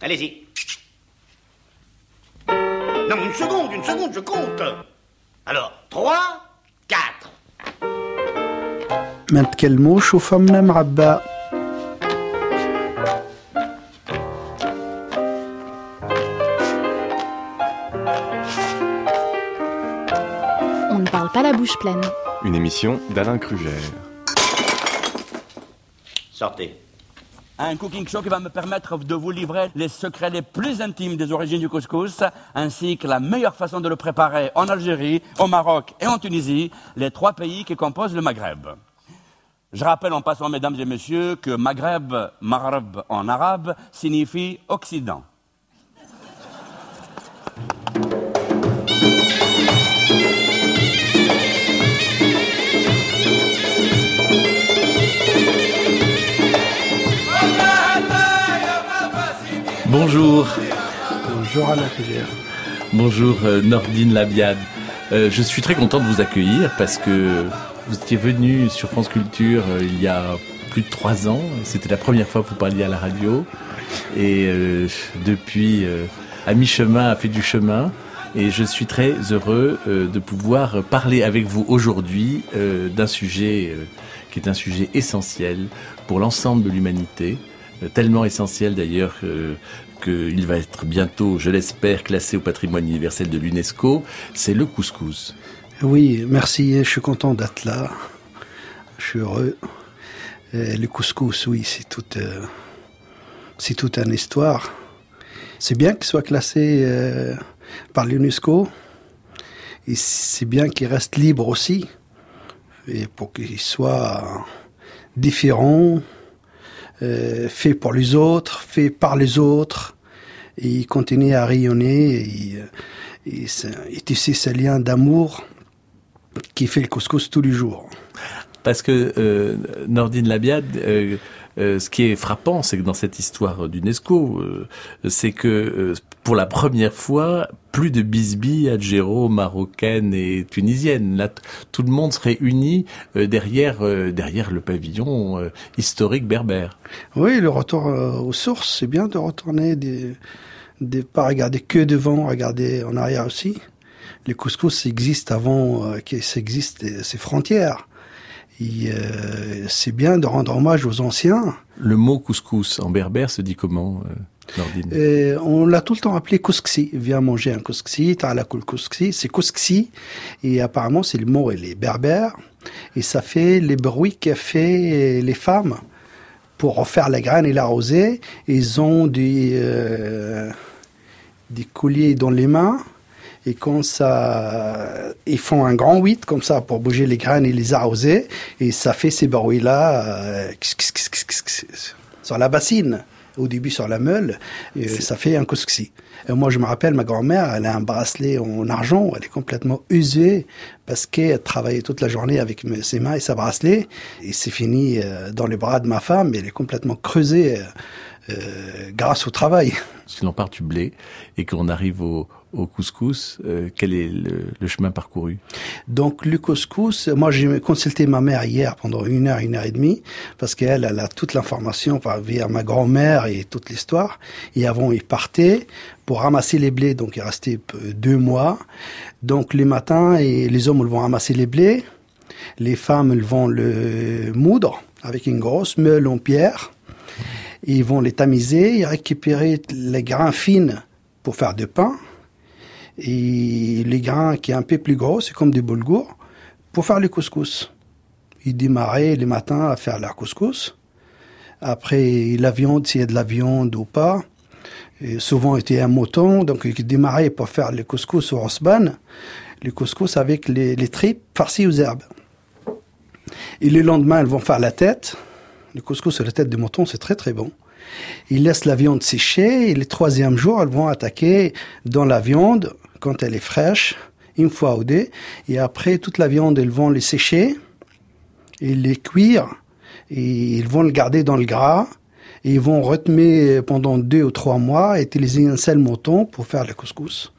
Allez-y. Non, une seconde, une seconde, je compte. Alors, 3, 4. ما نتكلموش وفمنا معبى On ne parle pas la bouche pleine. Une émission d'Alain Kruger. Sortez. Un cooking show qui va me permettre de vous livrer les secrets les plus intimes des origines du couscous, ainsi que la meilleure façon de le préparer en Algérie, au Maroc et en Tunisie, les trois pays qui composent le Maghreb. Je rappelle en passant, mesdames et messieurs, que Maghreb, Maghreb en arabe, signifie Occident. Bonjour, Bonjour à la rivière. bonjour euh, Nordine Labiade. Euh, je suis très content de vous accueillir parce que vous étiez venu sur France Culture euh, il y a plus de trois ans. C'était la première fois que vous parliez à la radio. Et euh, depuis, à mi-chemin, a fait du chemin. Et je suis très heureux de pouvoir parler avec vous aujourd'hui d'un sujet qui est un sujet essentiel pour l'ensemble de l'humanité, tellement essentiel d'ailleurs euh, qu'il va être bientôt, je l'espère, classé au patrimoine universel de l'UNESCO, c'est le couscous. Oui, merci, je suis content d'être là. Je suis heureux. Euh, le couscous, oui, c'est toute, euh, c'est toute une histoire. C'est bien qu'il soit classé euh, par l'UNESCO. Et c'est bien qu'il reste libre aussi. Et pour qu'il soit différent, euh, fait pour les autres, fait par les autres. Et il continue à rayonner et, euh, et, et ce lien d'amour qui fait le couscous tous les jours. Parce que euh, Nordine Labiade, ce qui est frappant, c'est que dans cette histoire d'UNESCO, c'est que pour la première fois, plus de bisbilles algéro, marocaines et tunisiennes. Là, tout le monde serait uni euh, derrière euh, derrière le pavillon euh, historique berbère. Oui, le retour euh, aux sources, c'est bien de retourner, des, des, pas regarder que devant, regarder en arrière aussi. Le couscous existe avant euh, que ça existe euh, ces frontières. Euh, c'est bien de rendre hommage aux anciens. Le mot couscous en berbère se dit comment, euh, Et on l'a tout le temps appelé cousksi. Viens manger un cousksi, ta'ala kul cousksi. C'est cousksi. Et apparemment, c'est le mot, il est berbère. Et ça fait les bruits qu'a fait les femmes pour refaire la graine et l'arroser. Ils ont des, euh, des colliers dans les mains. Et quand ça, ils font un grand huit comme ça pour bouger les graines et les arroser. Et ça fait ces bruits-là euh, sur la bassine. Au début sur la meule, et ça fait un couscous. Et moi, je me rappelle, ma grand-mère, elle a un bracelet en argent, elle est complètement usée parce qu'elle travaillait toute la journée avec ses mains et sa bracelet. Et c'est fini euh, dans les bras de ma femme, elle est complètement creusée euh, grâce au travail. Si l'on part du blé et qu'on arrive au, au couscous, euh, quel est le, chemin parcouru? Donc le couscous, moi j'ai consulté ma mère hier pendant une heure, une heure et demie, parce qu'elle elle a toute l'information par via ma grand-mère et toute l'histoire. Et avant il partait pour ramasser les blés, donc il restait peu- deux mois. Donc les matins, et les hommes ils vont ramasser les blés, les femmes vont le moudre avec une grosse meule en pierre. Ils vont les tamiser et récupérer les grains fines pour faire du pain. Et les grains qui est un peu plus gros, c'est comme des boulgours, pour faire le couscous. Ils démarraient les matins à faire leur couscous. Après, la viande, s'il y a de la viande ou pas. Et souvent, c'était un mouton, donc ils démarraient pour faire le couscous au rosban. Le couscous avec les, les tripes farcies aux herbes. Et le lendemain, ils vont faire la tête. Le couscous sur la tête de mouton, c'est très très bon. Ils laissent la viande sécher et le troisième jour, elles vont attaquer dans la viande quand elle est fraîche, une fois ou deux. Et après, toute la viande, ils vont les sécher et les cuire. Et ils vont le garder dans le gras. Et ils vont retenir pendant deux ou trois mois utiliser un seul mouton pour faire le couscous.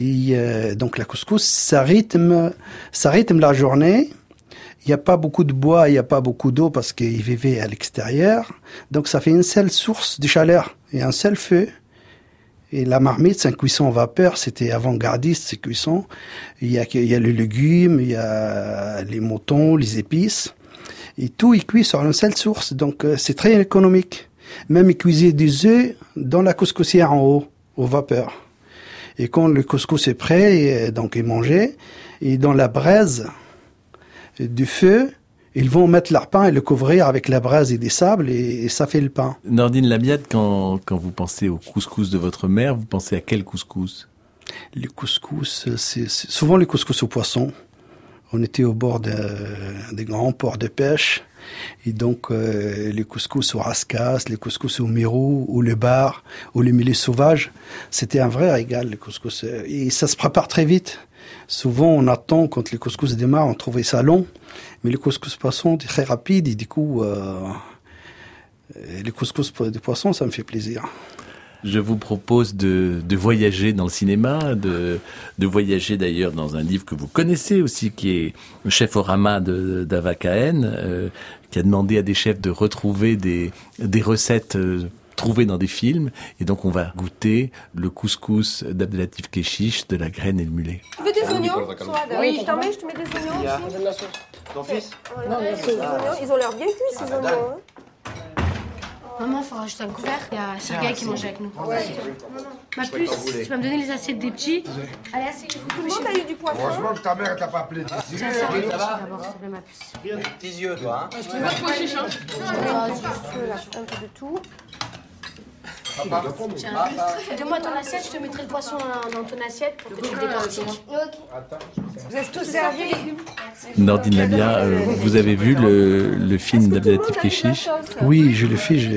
Et euh, donc la couscous, ça rythme, ça rythme la journée. Il n'y a pas beaucoup de bois, il n'y a pas beaucoup d'eau parce qu'ils vivaient à l'extérieur. Donc ça fait une seule source de chaleur et un seul feu. Et la marmite, c'est un cuisson vapeur, c'était avant-gardiste ces cuissons. Il y, a, il y a les légumes, il y a les moutons, les épices. Et tout est cuit sur une seule source, donc euh, c'est très économique. Même cuisaient des œufs dans la couscoussière en haut, au vapeur. Et quand le couscous est prêt, donc est mangé, et dans la braise du feu, ils vont mettre leur pain et le couvrir avec la braise et des sables et, ça fait le pain. Nordine Labiade, quand, quand vous pensez au couscous de votre mère, vous pensez à quel couscous? Le couscous, c'est souvent le couscous au poisson. On était au bord des grands ports de pêche. Et donc, euh, les couscous au rascasse, les couscous au mirou, ou le bar, ou le millet sauvage, c'était un vrai régal, le couscous. Et ça se prépare très vite. Souvent, on attend quand les couscous démarrent, on trouvait ça long. Mais le couscous poisson est très rapide et du coup, euh, les couscous de poisson, ça me fait plaisir. Je vous propose de, de voyager dans le cinéma, de, voyager d'ailleurs dans un livre que vous connaissez aussi, qui est le chef au Rama d'Ava euh, qui a demandé à des chefs de retrouver des, des recettes euh, trouvées dans des films. Et donc on va goûter le couscous d'Abdelatif Keshish, de la graine et le mulet. Tu veux des oignons Oui, je t'en mets, je te mets des oignons aussi. Ton fils Ils ont l'air bien cuits ces oignons. Hein. Maman, il faut rajouter un couvert. Il y a Sergei qui mange avec nous. Ouais. Ma puce, tu vas me donner les assiettes des petits. Allez, asseyez Comment t'as eu du poisson Franchement, que ta mère t'a pas appelé. J'ai un sergei d'abord, s'il te plaît, ma puce. Petits yeux, toi. Hein. Je veux pas chiche, hein Un peu de tout. Donne-moi ton assiette, je te mettrai le poisson dans ton assiette pour que tu le décortiques. Vous êtes tous servis Nordine Labia, euh, vous avez vu le, le film d'Abdelatif Keshish Oui, je l'ai fait. Je,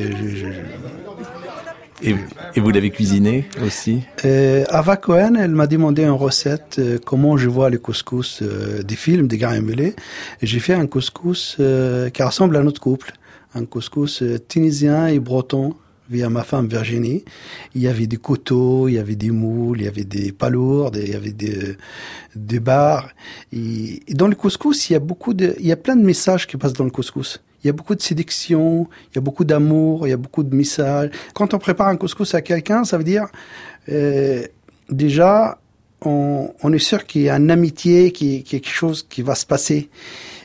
et, et, vous l'avez cuisiné aussi? Euh, Ava Cohen, elle m'a demandé une recette, euh, comment je vois les couscous euh, des films, des gars émulés. Et j'ai fait un couscous euh, qui ressemble à notre couple. Un couscous tunisien et breton via ma femme Virginie. Il y avait des couteaux, il y avait des moules, il y avait des palourdes, il y avait des, des bars. Dans le couscous, il y a beaucoup de, il y a plein de messages qui passent dans le couscous. Il y a beaucoup de séduction, il y a beaucoup d'amour, il y a beaucoup de messages. Quand on prépare un couscous à quelqu'un, ça veut dire euh, déjà on, on, est sûr qu'il y a une amitié, qu'il y a quelque chose qui va se passer.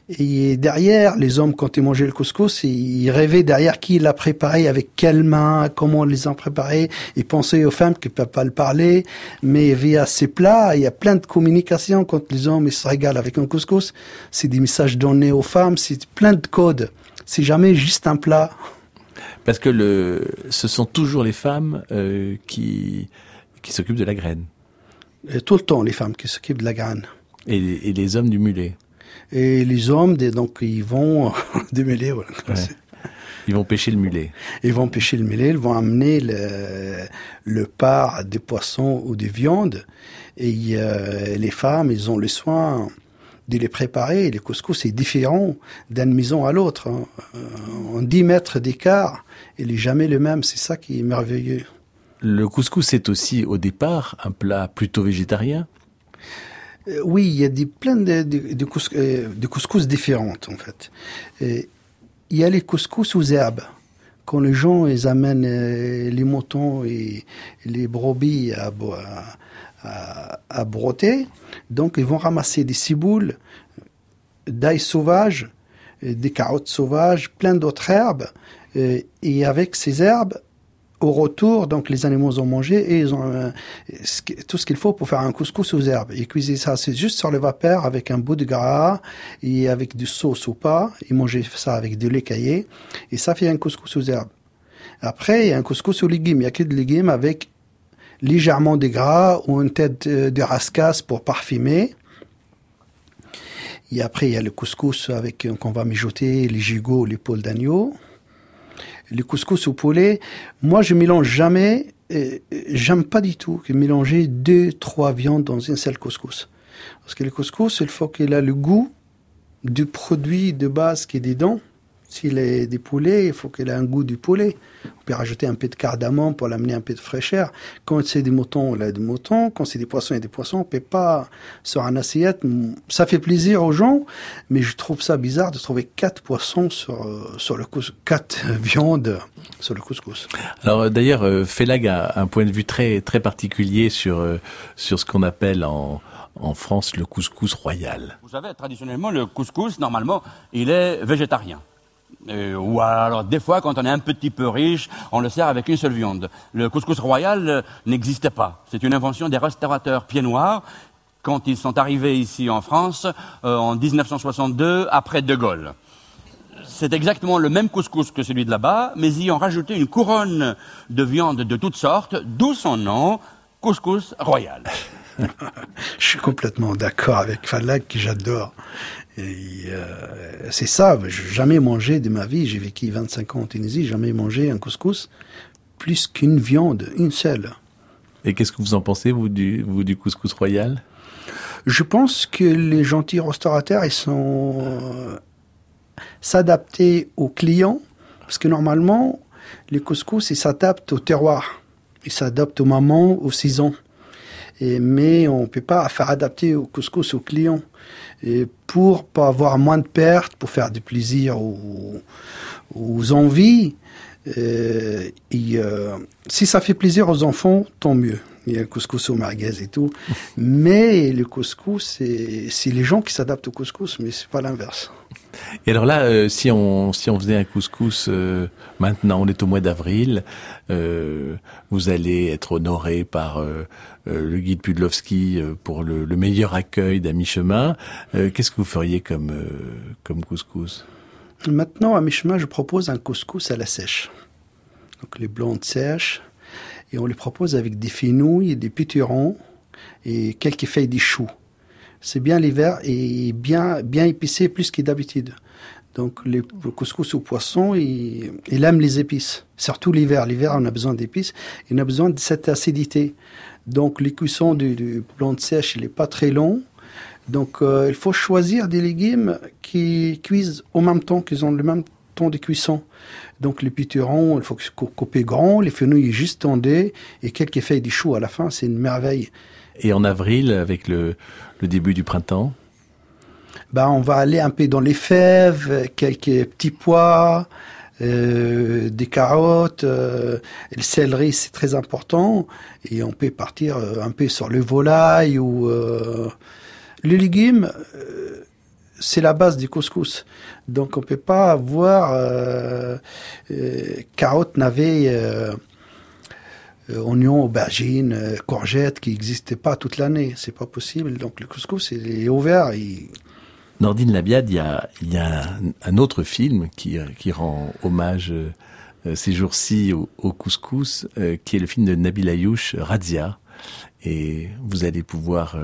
Et derrière, les hommes, quand ils mangeaient le couscous, ils rêvaient derrière qui l'a préparé, avec quelles mains, comment ils les ont préparés. Ils pensaient aux femmes qui ne peuvent pas le parler. Mais via ces plats, il y a plein de communications. Quand les hommes ils se régalent avec un couscous, c'est des messages donnés aux femmes, c'est plein de codes. C'est jamais juste un plat. Parce que le, ce sont toujours les femmes euh, qui, qui s'occupent de la graine. Et tout le temps, les femmes qui s'occupent de la graine. Et, et les hommes du mulet. Et les hommes, donc, ils vont démêler. Voilà. Ils vont pêcher le mulet. Ils vont pêcher le mulet, ils vont amener le, le part des poissons ou des viandes. Et euh, les femmes, ils ont le soin de les préparer. Les couscous, c'est différent d'une maison à l'autre. Hein. En 10 mètres d'écart, il n'est jamais le même. C'est ça qui est merveilleux. Le couscous, c'est aussi, au départ, un plat plutôt végétarien euh, oui, il y a des, plein de, euh, couscous différentes, en fait. Et il y a les couscous aux herbes. Quand les gens ils amènent euh, les moutons et les brebis à, à, à broter, donc ils vont ramasser des ciboules, d'ail sauvage, des carottes sauvages, plein d'autres herbes. Et avec ces herbes, au retour, donc les animaux ont mangé et ils ont euh, tout ce qu'il faut pour faire un couscous aux herbes. Ils cuisaient ça, c'est juste sur le vapeur avec un bout de gras et avec du sauce ou pas. Ils mangeaient ça avec du lait caillé et ça fait un couscous aux herbes. Après, il y a un couscous aux légumes. Il y a que des légumes avec légèrement de gras ou une tête de rascasse pour parfumer. Et après, il y a le couscous avec qu'on va mijoter les gigots, les poules d'agneau les couscous au poulet, moi je mélange jamais, j'aime pas du tout que mélanger deux, trois viandes dans une seule couscous. Parce que le couscous, il faut qu'il ait le goût du produit de base qui est dedans, S'il est des poulets, il faut qu'il ait un goût du poulet. On peut rajouter un peu de cardamome pour l'amener un peu de fraîcheur. Quand c'est des moutons, il a des moutons. Quand c'est des poissons, il y a des poissons. On peut pas, sur un assiette, ça fait plaisir aux gens, mais je trouve ça bizarre de trouver quatre poissons sur, euh, sur le couscous, quatre viandes sur le couscous. Alors euh, d'ailleurs, euh, Félag a un point de vue très, très particulier sur, sur ce qu'on appelle en, en France le couscous royal. Vous savez, traditionnellement, le couscous, normalement, il est végétarien. Euh, ou alors, des fois, quand on est un petit peu riche, on le sert avec une seule viande. Le couscous royal euh, n'existait pas. C'est une invention des restaurateurs pieds noirs quand ils sont arrivés ici en France euh, en 1962 après De Gaulle. C'est exactement le même couscous que celui de là-bas, mais ils ont rajouté une couronne de viande de toutes sortes, d'où son nom, couscous royal. Je suis complètement d'accord avec Falak, qui j'adore. Euh, c'est ça, j'ai jamais mangé de ma vie, j'ai vécu 25 ans en Tunisie, jamais mangé un couscous plus qu'une viande, une seule. Et qu'est-ce que vous en pensez, vous, du, vous, du couscous royal? Je pense que les gentils restaurateurs, ils sont euh, s'adapter aux clients, parce que normalement, les couscous, ils s'adaptent au terroir, ils s'adaptent au moment, aux saisons. Mais on peut pas faire adapter au couscous aux clients. Et pour pas avoir moins de pertes, pour faire du plaisir aux, aux envies, euh, euh, si ça fait plaisir aux enfants, tant mieux. Il y a un couscous au merguez et tout. mais le couscous, c'est les gens qui s'adaptent au couscous, mais c'est pas l'inverse. Et alors là, euh, si on si on faisait un couscous euh, maintenant, on est au mois d'avril, euh, vous allez être honoré par le guide Pudlowski pour le, le meilleur accueil d'à mi-chemin. Qu'est-ce que vous feriez comme comme couscous? Maintenant, à mi-chemin, je propose un couscous à la sèche. Donc les blondes sèches, et on les propose avec des fenouilles, des piturons et quelques feuilles de choux c'est bien l'hiver et bien, bien épicé plus que d'habitude. Donc le couscous au poisson, il, aime les épices. Surtout l'hiver. L'hiver, on a besoin d'épices. On a besoin de cette acidité. Donc les cuissons du, du sèche, il n'est pas très long. Donc euh, il faut choisir des légumes qui cuisent au même temps, qu'ils ont le même temps de cuisson. Donc les piturons, il faut couper grand, les fenouilles juste tendées et quelques feuilles de choux à la fin, c'est une merveille. Et en avril, avec le, le début du printemps? Ben, On va aller un peu dans les fèves, quelques petits pois, euh, des carottes, euh, le céleri c'est très important et on peut partir euh, un peu sur le volaille ou euh, les légumes c'est la base du couscous donc on peut pas avoir carottes navets euh, oignons, aubergines, euh, courgettes qui n'existaient pas toute l'année. C'est pas possible. Donc le couscous est ouvert. Et... Nordine Labiade, il y a, il y a un, autre film qui, rend hommage euh, ces jours-ci au, couscous, qui est le film de Nabil Ayouch, Radia. Et vous allez pouvoir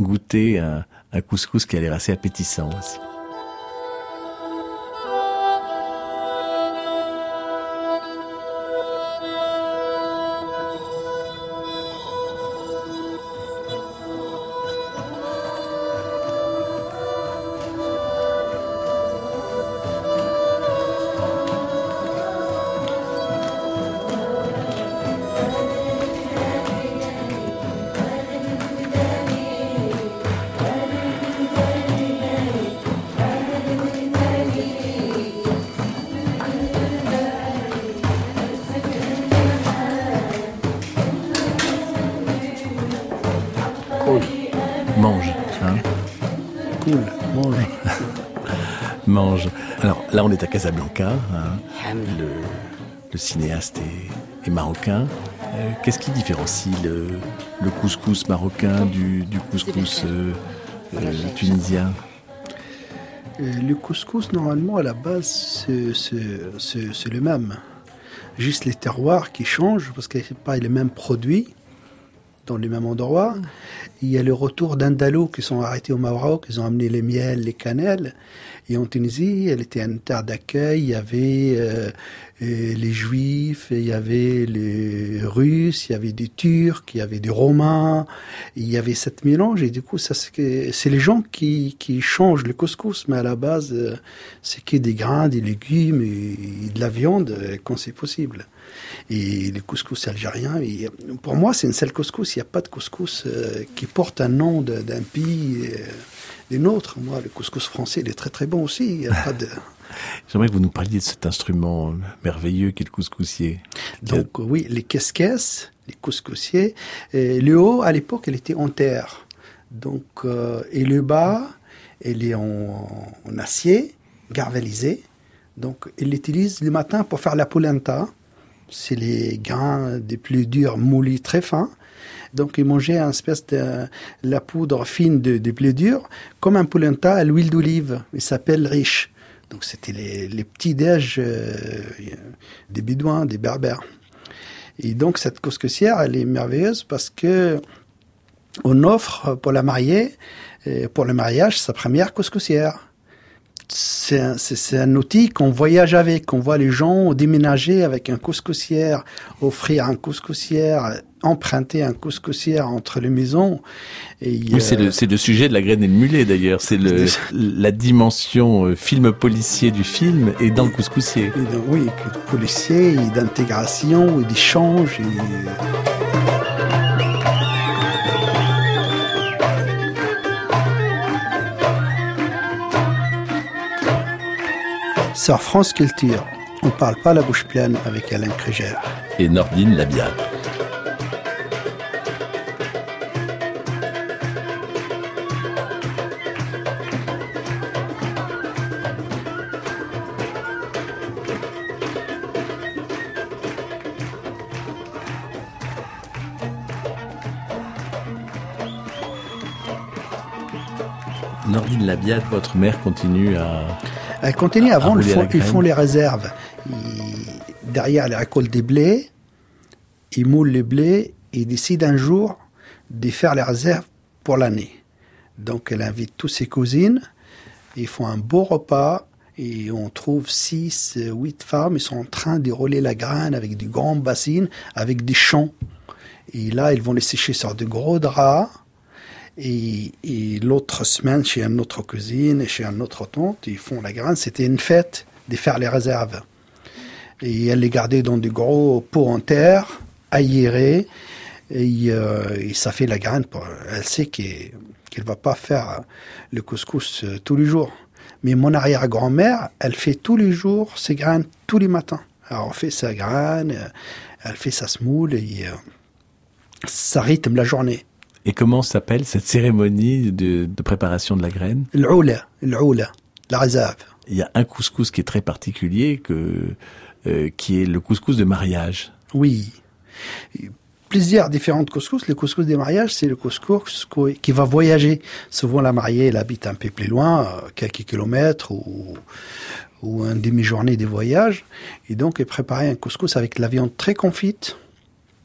goûter un, un couscous qui a l'air assez appétissant aussi. Là, on est à Casablanca. Hein. Le, cinéaste est, marocain. Euh, qu'est-ce qui différencie le, couscous marocain du, couscous euh, euh, tunisien? Le couscous, normalement, à la base, c'est le même. Juste les terroirs qui changent, parce que ce pas les mêmes produits dans les mêmes endroits. Il y a le retour d'Indalo qui sont arrêtés au Maroc, ils ont amené les miels, les cannelles. Et en Tunisie, elle était une terre d'accueil. Il y avait euh, euh, les Juifs, il y avait les Russes, il y avait des Turcs, il y avait des Romains. Il y avait cette mélange. Et du coup, c'est les gens qui, qui changent le couscous, mais à la base, euh, c'est que des grains, des légumes et, de la viande euh, quand c'est possible. Et le couscous algérien, et pour moi, c'est une seule couscous. Il n'y a pas de couscous qui porte un nom d'un pays d'une autre. Moi, le couscous français, il est très très bon aussi. Il n'y a pas de... J'aimerais que vous nous parliez de cet instrument merveilleux qu'est le couscoussier. Donc oui, les caisses les couscoussiers. le haut, à l'époque, elle était en terre. Donc, euh, et le bas, elle est en, acier, garvelisé. Donc, il l'utilise le matin pour faire la polenta. C'est les grains des plus durs moulis très fins. Donc, il mangeait une espèce de la poudre fine des de plus durs, comme un polenta à l'huile d'olive. Il s'appelle riche. Donc c'était les, petits déj euh, des Bédouins, des Berbères. Et donc cette couscoussière, elle est merveilleuse parce que on offre pour la mariée, pour le mariage, sa première couscoussière c'est un, un, outil qu'on voyage avec, qu'on voit les gens déménager avec un couscoussière, offrir un couscoussière, emprunter un couscoussière entre les maisons. Et, oui, c'est le, le, sujet de la graine et le mulet d'ailleurs. C'est la dimension euh, film policier du film et dans le couscoussier. oui, policier, d'intégration, et Sur France Culture, on parle pas la bouche pleine avec Alain Krugère. Et Nordine Labiade. Nordine Labiade, votre mère continue à elle continue. Avant, ils font, les réserves. derrière les récoltes des blés, ils moulent les blés et décident un jour de faire les réserves pour l'année. Donc, elle invite toutes ses cousines. Ils font un beau repas et on trouve six, huit femmes. Ils sont en train de rouler la graine avec des grandes bassines, avec des champs. Et là, ils vont les sécher sur de gros draps. Et, l'autre semaine, chez une autre cousine et chez un autre tante, ils font la graine. C'était une fête de faire les réserves. Et elle les gardait dans des gros pots en terre, aérés. Et, euh, ça fait la graine. Pour, elle sait qu'elle ne va pas faire le couscous euh, tous les jours. Mais mon arrière-grand-mère, elle fait tous les jours ses graines tous les matins. Alors, on fait sa graine, euh, elle fait sa semoule et ça rythme la journée. Et comment s'appelle cette cérémonie de, préparation de la graine? L'oula, l'oula, la réserve. Il y a un couscous qui est très particulier, que, euh, qui est le couscous de mariage. Oui. Plusieurs différentes couscous. Le couscous des mariages, c'est le couscous qui va voyager. Souvent, la mariée, elle habite un peu plus loin, euh, quelques kilomètres ou, ou une demi-journée de voyage. Et donc, elle préparait un couscous avec la viande très confite,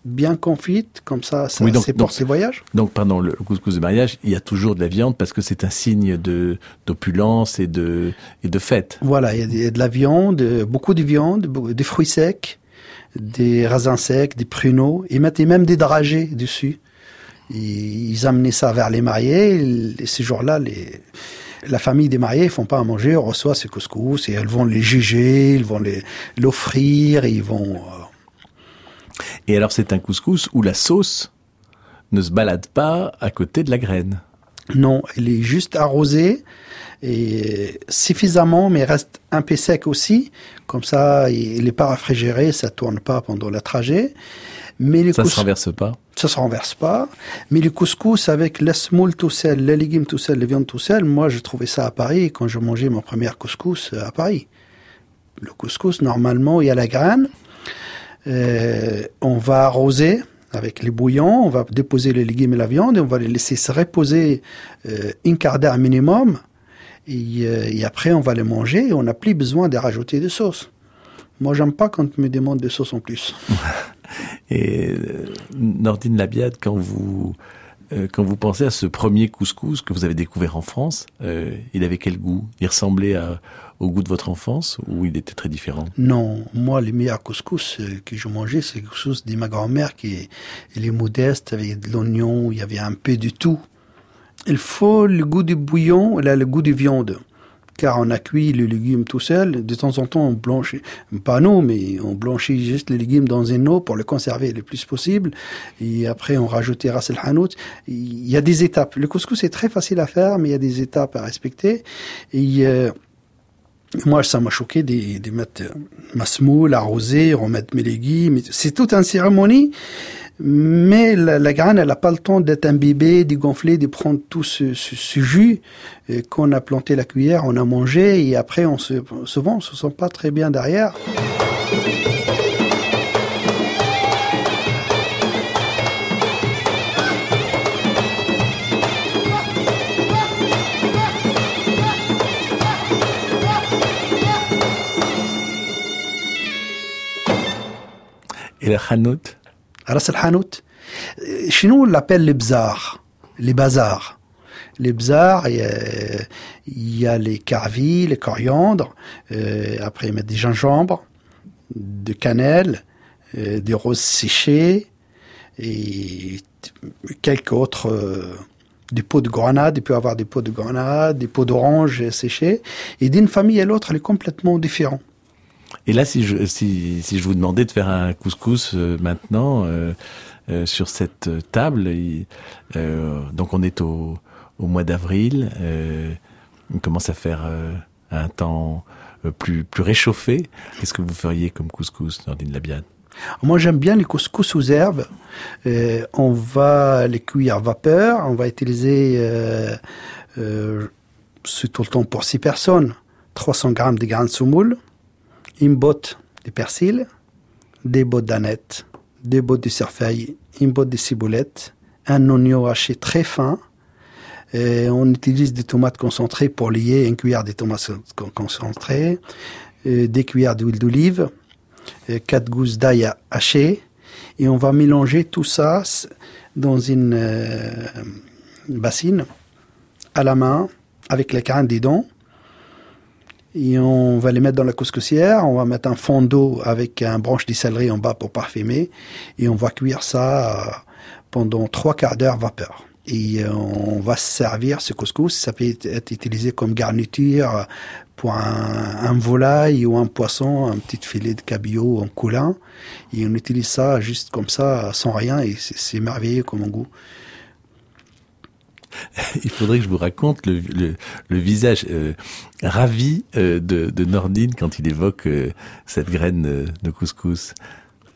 bien confite, comme ça, ça c'est pour ses voyages. Donc pendant le couscous de mariage, il y a toujours de la viande parce que c'est un signe de d'opulence et de et de fête. Voilà, il y a de la viande, beaucoup de viande, des fruits secs, des raisins secs, des pruneaux. Ils mettaient même des dragées dessus. Ils amenaient ça vers les mariés. Et ces jours-là, les la famille des mariés ne font pas à manger, on reçoit ces couscous et elles vont les juger, ils vont l'offrir, ils vont euh, et alors c'est un couscous où la sauce ne se balade pas à côté de la graine. Non, elle est juste arrosée et suffisamment, mais reste un peu sec aussi. Comme ça, il n'est pas réfrigéré, ça tourne pas pendant le trajet. Mais ça ne se renverse pas. Ça se renverse pas. Mais le couscous avec la semoule tout seul, les légumes tout seul, les viandes tout seul, moi j'ai trouvé ça à Paris quand je mangeais mon premier couscous à Paris. Le couscous, normalement, il y a la graine. Euh, on va arroser avec les bouillons, on va déposer les légumes et la viande et on va les laisser se reposer euh, une quart d'heure minimum. Euh, et, après, on va les manger et on n'a plus besoin de rajouter de sauce. Moi, j'aime pas quand on me demande de sauce en plus. et Nordine Labiade, quand vous Euh, quand vous pensez à ce premier couscous que vous avez découvert en France, euh, il avait quel goût? Il ressemblait à, au goût de votre enfance ou il était très différent? Non, moi, les meilleurs couscous euh, que je mangeais, c'est le couscous de ma grand-mère qui il est modeste, avec de l'oignon, il y avait un peu de tout. Il faut le goût du bouillon, là, le goût de viande car on a cuit le légume tout seul. De temps en temps, on blanchit, pas nous, mais on blanchit juste les légumes dans une eau pour le conserver le plus possible. Et après, on rajoutait ras el hanout. Il y a des étapes. Le couscous est très facile à faire, mais il y a des étapes à respecter. Et euh, moi, ça m'a choqué de, de mettre ma semoule, arroser, remettre mes légumes. C'est toute une cérémonie. Mais la, la graine, elle n'a pas le temps d'être imbibée, de gonfler, de prendre tout ce, ce, jus euh, qu'on a planté la cuillère, on a mangé et après, on se, souvent, on se sent pas très bien derrière. Et le hanout Chez nous, on l'appelle les bzars, les bazars? Les il y a, les carvis, les coriandres, euh, après ils mettent des gingembre, de cannelle, euh, des roses séchées et quelques autres, euh, des pots de grenade, il peut avoir des pots de grenade, des pots d'orange séchés. Et d'une famille à l'autre, elle est complètement différente. Et là, si je, si, si je vous demandais de faire un couscous euh, maintenant euh, euh, sur cette table, euh, donc on est au, au mois d'avril, euh, on commence à faire euh, un temps plus, plus réchauffé. Qu'est-ce que vous feriez comme couscous, Nordine Labiade Moi, j'aime bien les couscous aux herbes. Euh, on va les cuire à vapeur. On va utiliser, euh, euh, c'est tout le temps pour six personnes, 300 grammes de graines de semoule, une botte de persil, des bottes d'aneth, des bottes de cerfeuil, une botte de ciboulette, un oignon haché très fin. Et on utilise des tomates concentrées pour lier une cuillère de tomates con- concentrées, euh, des cuillères d'huile d'olive, euh, quatre gousses d'ail hachées et on va mélanger tout ça dans une euh, bassine à la main avec les graines dedans et on va les mettre dans la couscoussière, on va mettre un fond d'eau avec un branche de en bas pour parfumer et on va cuire ça euh, pendant trois quarts d'heure vapeur. Et euh, on va se servir ce couscous, ça peut être- utilisé comme garniture euh, pour un, un volaille ou un poisson, un petit filet de cabillaud en coulin. Et on utilise ça juste comme ça, sans rien, et c'est c'est merveilleux comme goût. Il faudrait que je vous raconte le, visage euh, ravi euh, de, de Nordine quand il évoque euh, cette graine de couscous.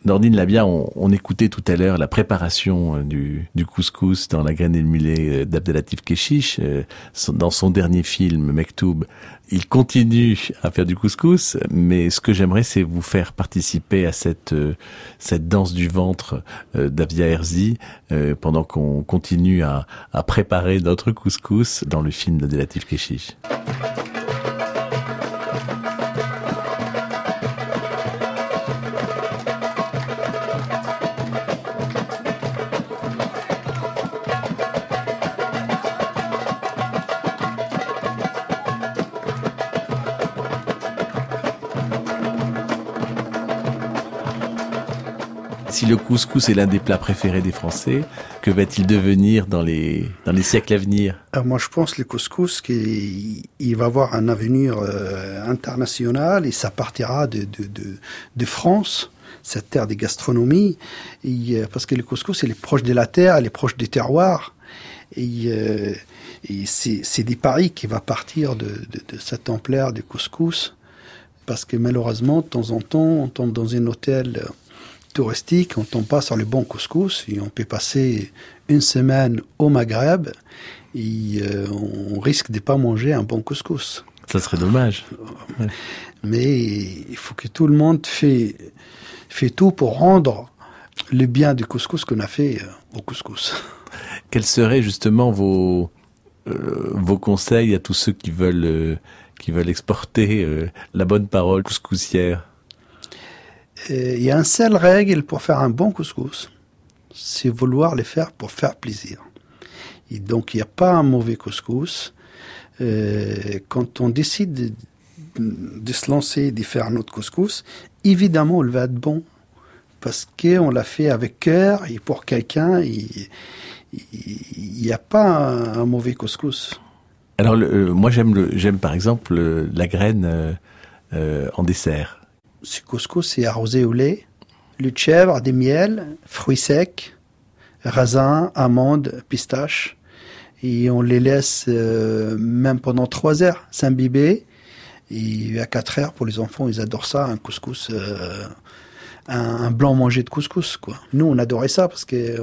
Nordine Labia, on, on écoutait tout à l'heure la préparation euh, du, du couscous dans La graine et le mulet euh, d'Abdelatif Keshish. euh, dans son dernier film, Mektoub, il continue à faire du couscous, mais ce que j'aimerais, c'est vous faire participer à cette, cette danse du ventre d'Avia Herzi pendant qu'on continue à, à préparer notre couscous dans le film d'Abdelatif Keshish. Le couscous est l'un des plats préférés des Français, que va-t-il devenir dans les, dans les siècles à venir? Alors moi, je pense le couscous va avoir un avenir euh, international et ça partira de, de, de, France, cette terre des gastronomies, euh, parce que le couscous, il est proche de la terre, il est proche des terroirs. Et, euh, c'est des paris qui va partir de, de, de ampleur du couscous, parce que malheureusement, de temps en temps, on tombe dans un hôtel euh, touristique, on tombe pas sur le bon couscous, et on peut passer une semaine au Maghreb, et euh, on risque de pas manger un bon couscous. Ça serait dommage. Mais il faut que tout le monde fait, fait tout pour rendre le bien du couscous qu'on a fait euh, au couscous. Quels seraient justement vos, euh, vos conseils à tous ceux qui veulent, euh, qui veulent exporter la bonne parole couscoussière Il y a une seule règle pour faire un bon couscous, c'est vouloir le faire pour faire plaisir. Donc, il n'y a pas un mauvais couscous. Euh, quand on décide de, se lancer, de faire un autre couscous, évidemment, il va être bon. Parce qu'on l'a fait avec cœur et pour quelqu'un, il n'y a pas un, mauvais couscous. Alors, euh, moi, j'aime, par exemple le, la graine euh, en dessert. Ce couscous, c'est arrosé au lait, le chèvre, des miels, fruits secs, raisins, amandes, pistaches. Et on les laisse euh, même pendant trois heures s'imbiber. Et à 4 heures, pour les enfants, ils adorent ça, un couscous, euh, un, blanc mangé de couscous. Quoi. Nous, on adorait ça parce que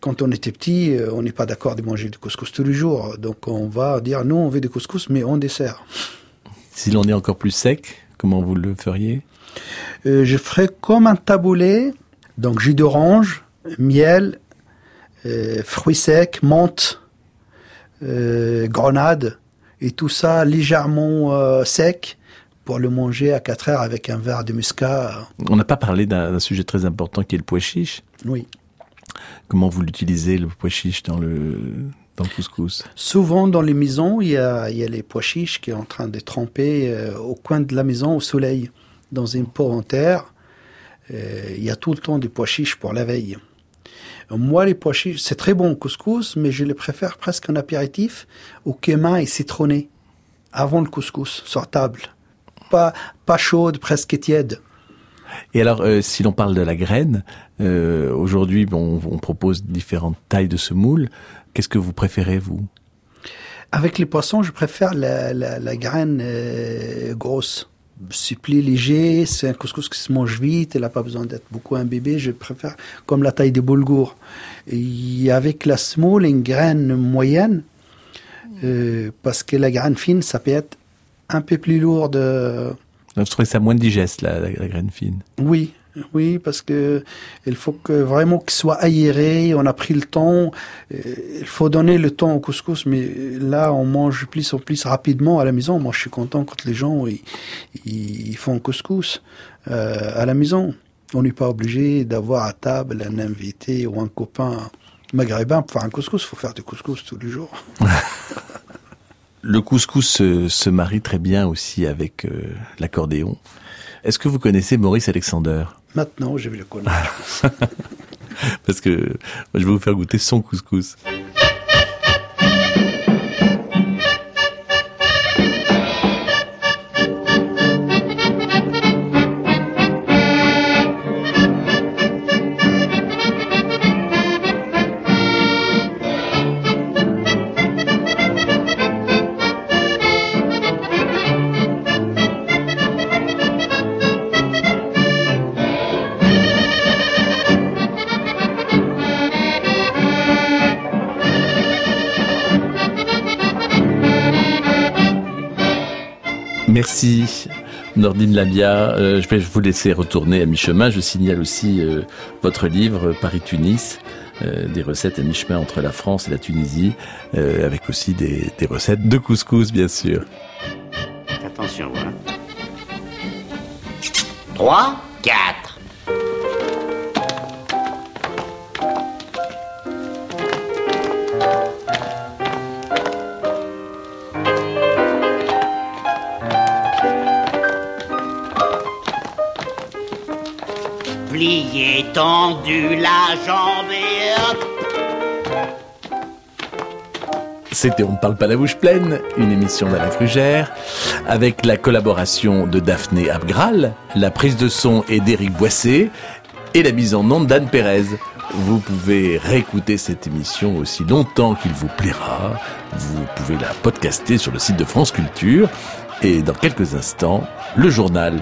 quand on était petit, euh, on n'est pas d'accord de manger du couscous tous les jours. Donc on va dire, nous, on veut du couscous, mais on dessert. Si l'on est encore plus sec, comment vous le feriez euh, Je ferais comme un taboulé, donc jus d'orange, miel, euh, fruits secs, menthe, euh, grenade, et tout ça légèrement sec pour le manger à 4 heures avec un verre de muscat. On n'a pas parlé d'un sujet très important qui est le pois chiche. Oui. Comment vous l'utilisez, le pois chiche, dans le, dans le couscous Souvent, dans les maisons, il y a, il y a les pois chiches qui sont en train de tremper euh, au coin de la maison, au soleil, dans une pot en terre. Euh, il y a tout le temps des pois chiches pour la veille. Moi, les pois chiches, c'est très bon au couscous, mais je les préfère presque en apéritif au cumin et citronné, avant le couscous, sur table. Pas, pas chaude, presque tiède. Et alors, euh, si l'on parle de la graine, euh, aujourd'hui, bon, on propose différentes tailles de semoule. Qu'est-ce que vous préférez, vous? Avec les poissons, je préfère la, la, la graine euh, grosse. C'est plus léger, c'est un couscous qui se mange vite, elle n'a pas besoin d'être beaucoup imbibé. Je préfère comme la taille des boulgours. Et avec la semoule, une graine moyenne, euh, parce que la graine fine, ça peut être un peu plus lourd de... Vous trouvez ça moins digeste, la, la, la graine fine? Oui, oui, parce que il faut vraiment qu'il soit aéré. On a pris le temps. Il faut donner le temps au couscous, mais là, on mange plus en plus rapidement à la maison. Moi, je suis content quand les gens ils, ils font couscous euh, à la maison. On n'est pas obligé d'avoir à table un invité ou un copain maghrébin pour faire un couscous. Il faut faire du couscous tous les jours. le couscous se, se, marie très bien aussi avec euh, l'accordéon. Est-ce que vous connaissez Maurice Alexander? Maintenant, je vais le connaître. Parce que je vais vous faire goûter son couscous. Merci Nordine Labia. Euh, je vais vous laisser retourner à mi-chemin. Je signale aussi euh, votre livre Paris-Tunis, euh, des recettes à mi-chemin entre la France et la Tunisie, avec aussi des, recettes de couscous, bien sûr. Attention, hein. 3, 4. C'était On ne parle pas la bouche pleine, une émission d'Alain Frugère, avec la collaboration de Daphné Abgral, la prise de son est d'Éric Boissé et la mise en onde d'Anne Pérez. Vous pouvez réécouter cette émission aussi longtemps qu'il vous plaira. Vous pouvez la podcaster sur le site de France Culture. Et dans quelques instants, le journal